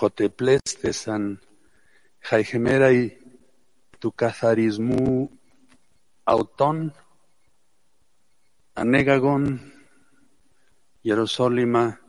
joteplestesan, jaijemera y tu cazarismu autón, anegagon, Jerusalima,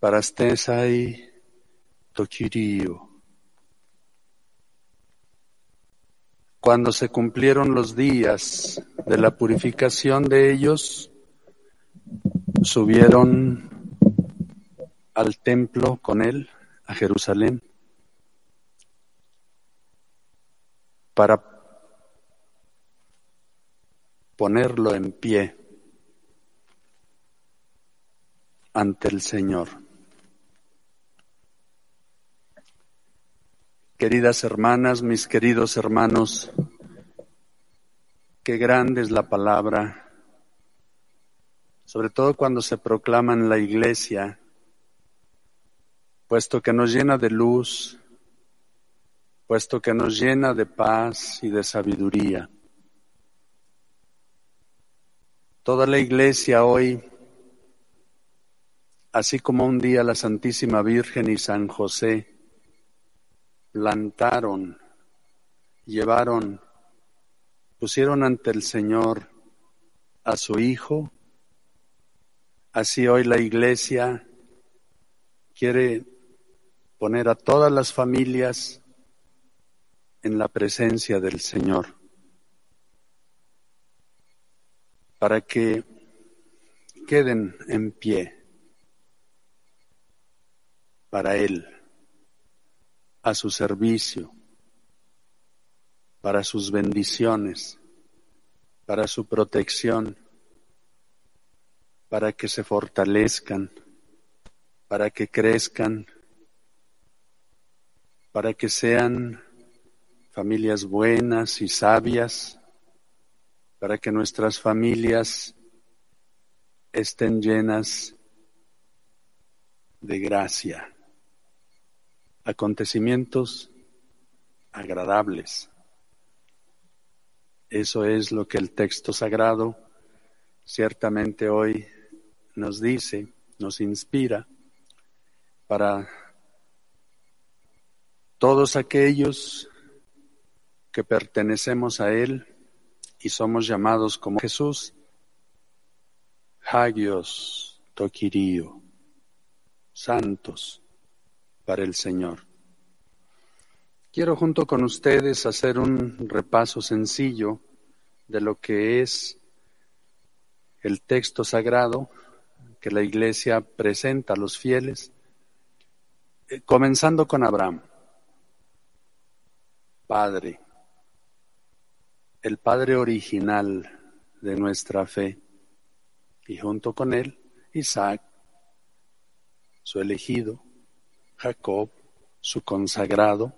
parastesai, toquirío. Cuando se cumplieron los días de la purificación de ellos, subieron al templo con él a Jerusalén para ponerlo en pie ante el Señor. Queridas hermanas, mis queridos hermanos, qué grande es la palabra, sobre todo cuando se proclama en la iglesia, puesto que nos llena de luz, puesto que nos llena de paz y de sabiduría. Toda la iglesia hoy, así como un día la Santísima Virgen y San José, plantaron, llevaron, pusieron ante el Señor a su Hijo, así hoy la Iglesia quiere poner a todas las familias en la presencia del Señor, para que queden en pie para Él a su servicio, para sus bendiciones, para su protección, para que se fortalezcan, para que crezcan, para que sean familias buenas y sabias, para que nuestras familias estén llenas de gracia acontecimientos agradables. Eso es lo que el texto sagrado ciertamente hoy nos dice, nos inspira para todos aquellos que pertenecemos a Él y somos llamados como Jesús, Hagios Tokirio, santos para el Señor. Quiero junto con ustedes hacer un repaso sencillo de lo que es el texto sagrado que la Iglesia presenta a los fieles, eh, comenzando con Abraham, Padre, el Padre original de nuestra fe, y junto con él Isaac, su elegido, Jacob, su consagrado,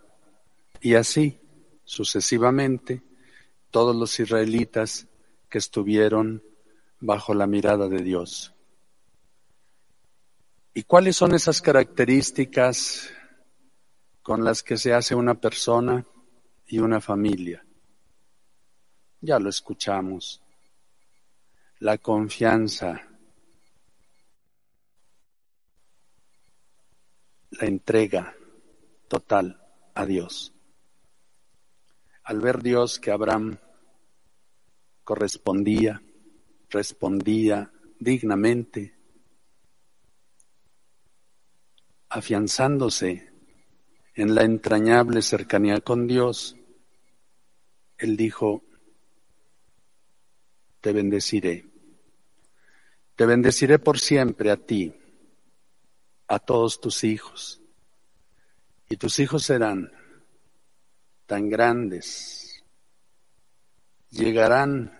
y así sucesivamente todos los israelitas que estuvieron bajo la mirada de Dios. ¿Y cuáles son esas características con las que se hace una persona y una familia? Ya lo escuchamos. La confianza, la entrega total a Dios. Al ver Dios que Abraham correspondía, respondía dignamente, afianzándose en la entrañable cercanía con Dios, él dijo, te bendeciré, te bendeciré por siempre a ti a todos tus hijos. Y tus hijos serán tan grandes, llegarán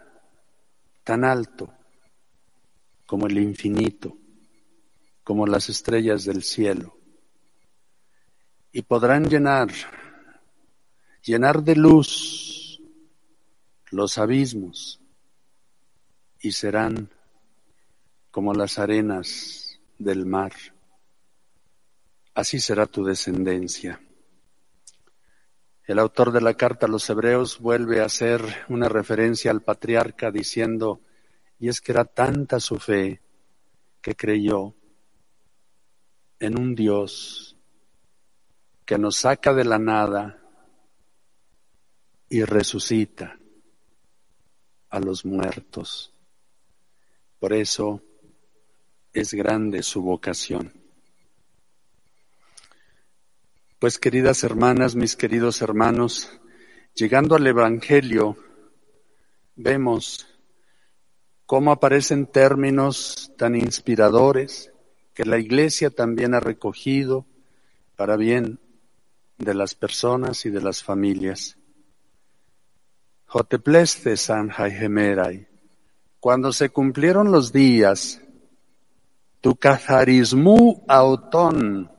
tan alto como el infinito, como las estrellas del cielo, y podrán llenar, llenar de luz los abismos, y serán como las arenas del mar así será tu descendencia. El autor de la carta a los hebreos vuelve a hacer una referencia al patriarca diciendo, y es que era tanta su fe que creyó en un Dios que nos saca de la nada y resucita a los muertos. Por eso es grande su vocación. Pues queridas hermanas, mis queridos hermanos, llegando al Evangelio, vemos cómo aparecen términos tan inspiradores que la Iglesia también ha recogido para bien de las personas y de las familias. Jotepleste San cuando se cumplieron los días, tu cazarismu autón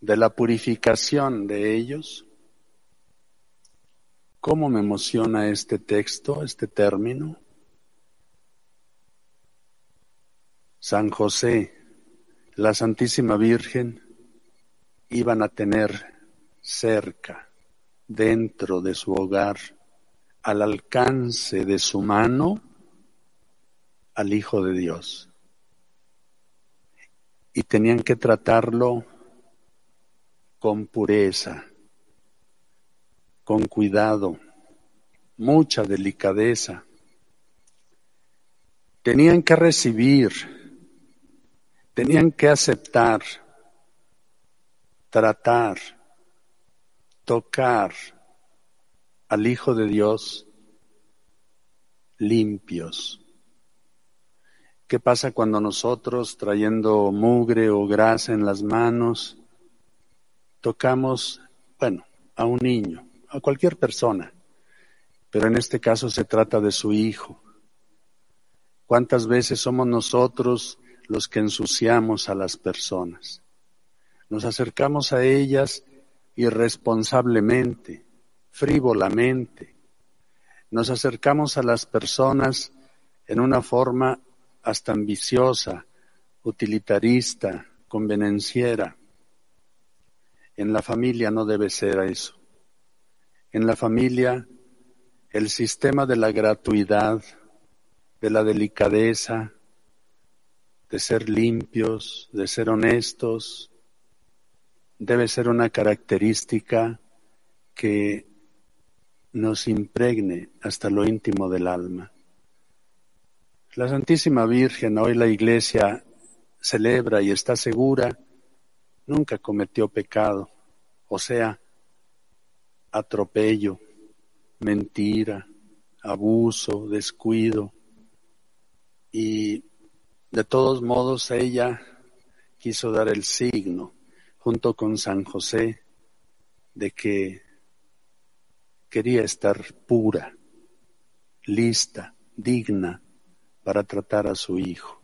de la purificación de ellos, ¿Cómo me emociona este texto, este término? San José, la Santísima Virgen iban a tener cerca, dentro de su hogar, al alcance de su mano, al Hijo de Dios. Y tenían que tratarlo con pureza, con cuidado, mucha delicadeza. Tenían que recibir, tenían que aceptar, tratar, tocar al Hijo de Dios limpios. ¿Qué pasa cuando nosotros, trayendo mugre o grasa en las manos, tocamos, bueno, a un niño? a cualquier persona, pero en este caso se trata de su hijo. ¿Cuántas veces somos nosotros los que ensuciamos a las personas? Nos acercamos a ellas irresponsablemente, frívolamente. Nos acercamos a las personas en una forma hasta ambiciosa, utilitarista, convenenciera. En la familia no debe ser eso en la familia el sistema de la gratuidad, de la delicadeza, de ser limpios, de ser honestos, debe ser una característica que nos impregne hasta lo íntimo del alma. La Santísima Virgen, hoy la Iglesia celebra y está segura, nunca cometió pecado, o sea, atropello, mentira, abuso, descuido. Y de todos modos ella quiso dar el signo, junto con San José, de que quería estar pura, lista, digna para tratar a su hijo.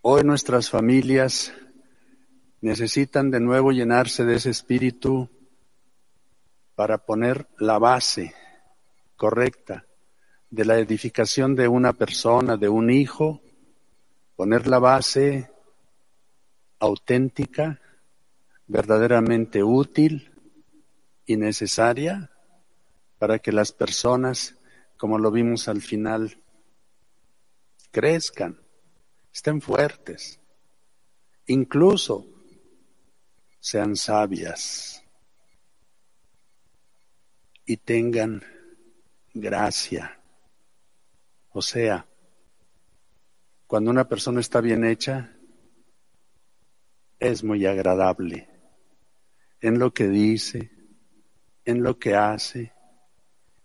Hoy nuestras familias necesitan de nuevo llenarse de ese espíritu para poner la base correcta de la edificación de una persona, de un hijo, poner la base auténtica, verdaderamente útil y necesaria para que las personas, como lo vimos al final, crezcan, estén fuertes, incluso sean sabias y tengan gracia. O sea, cuando una persona está bien hecha, es muy agradable en lo que dice, en lo que hace,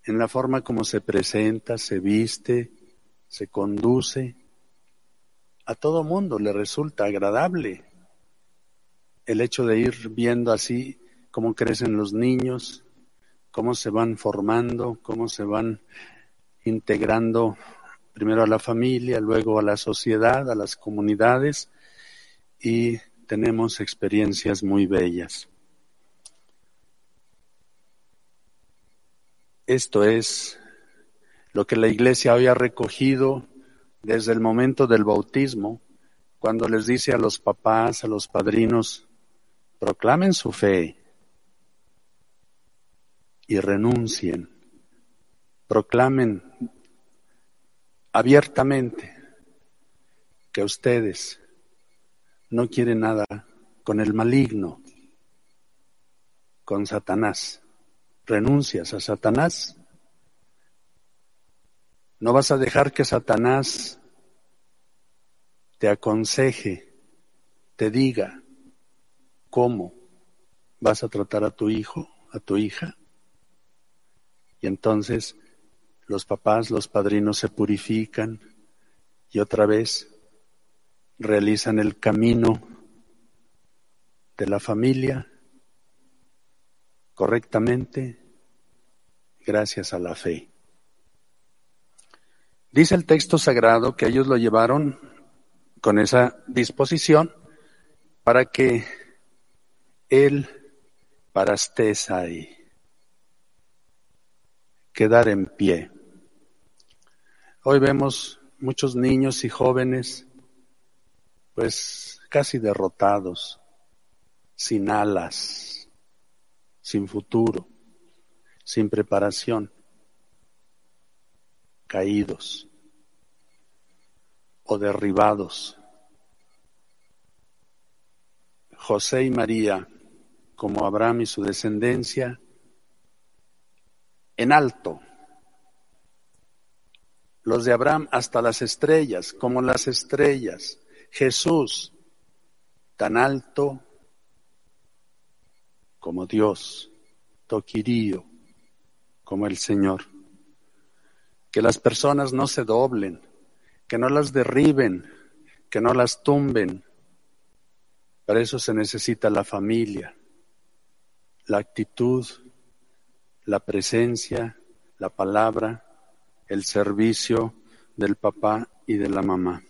en la forma como se presenta, se viste, se conduce. A todo mundo le resulta agradable el hecho de ir viendo así cómo crecen los niños, cómo se van formando, cómo se van integrando primero a la familia, luego a la sociedad, a las comunidades y tenemos experiencias muy bellas. Esto es lo que la iglesia había recogido desde el momento del bautismo, cuando les dice a los papás, a los padrinos, proclamen su fe, y renuncien, proclamen abiertamente que ustedes no quieren nada con el maligno, con Satanás. ¿Renuncias a Satanás? No vas a dejar que Satanás te aconseje, te diga cómo vas a tratar a tu hijo, a tu hija. Y entonces los papás, los padrinos se purifican y otra vez realizan el camino de la familia correctamente gracias a la fe. Dice el texto sagrado que ellos lo llevaron con esa disposición para que él parastesai quedar en pie. Hoy vemos muchos niños y jóvenes pues casi derrotados, sin alas, sin futuro, sin preparación caídos o derribados. José y María, como Abraham y su descendencia, en alto. Los de Abraham hasta las estrellas, como las estrellas. Jesús, tan alto como Dios, toquirío como el Señor que las personas no se doblen, que no las derriben, que no las tumben. Para eso se necesita la familia, la actitud, la presencia, la palabra, el servicio del papá y de la mamá.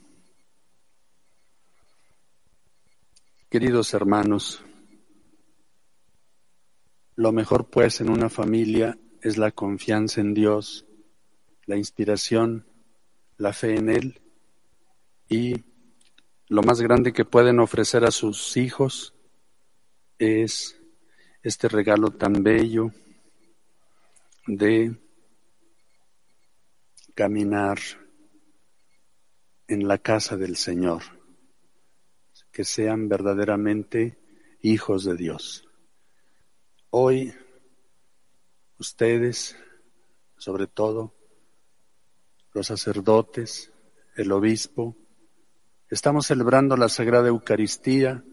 Queridos hermanos, lo mejor pues en una familia es la confianza en Dios, la inspiración, la fe en Él y lo más grande que pueden ofrecer a sus hijos es este regalo tan bello de caminar en la casa del Señor, que sean verdaderamente hijos de Dios. Hoy, ustedes, sobre todo, los sacerdotes, el obispo. Estamos celebrando la Sagrada Eucaristía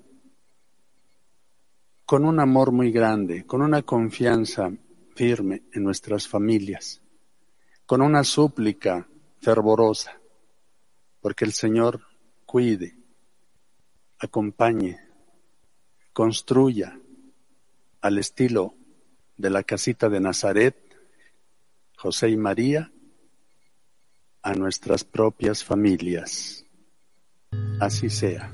con un amor muy grande, con una confianza firme en nuestras familias, con una súplica fervorosa, porque el Señor cuide, acompañe, construya al estilo de la casita de Nazaret, José y María, a nuestras propias familias. Así sea.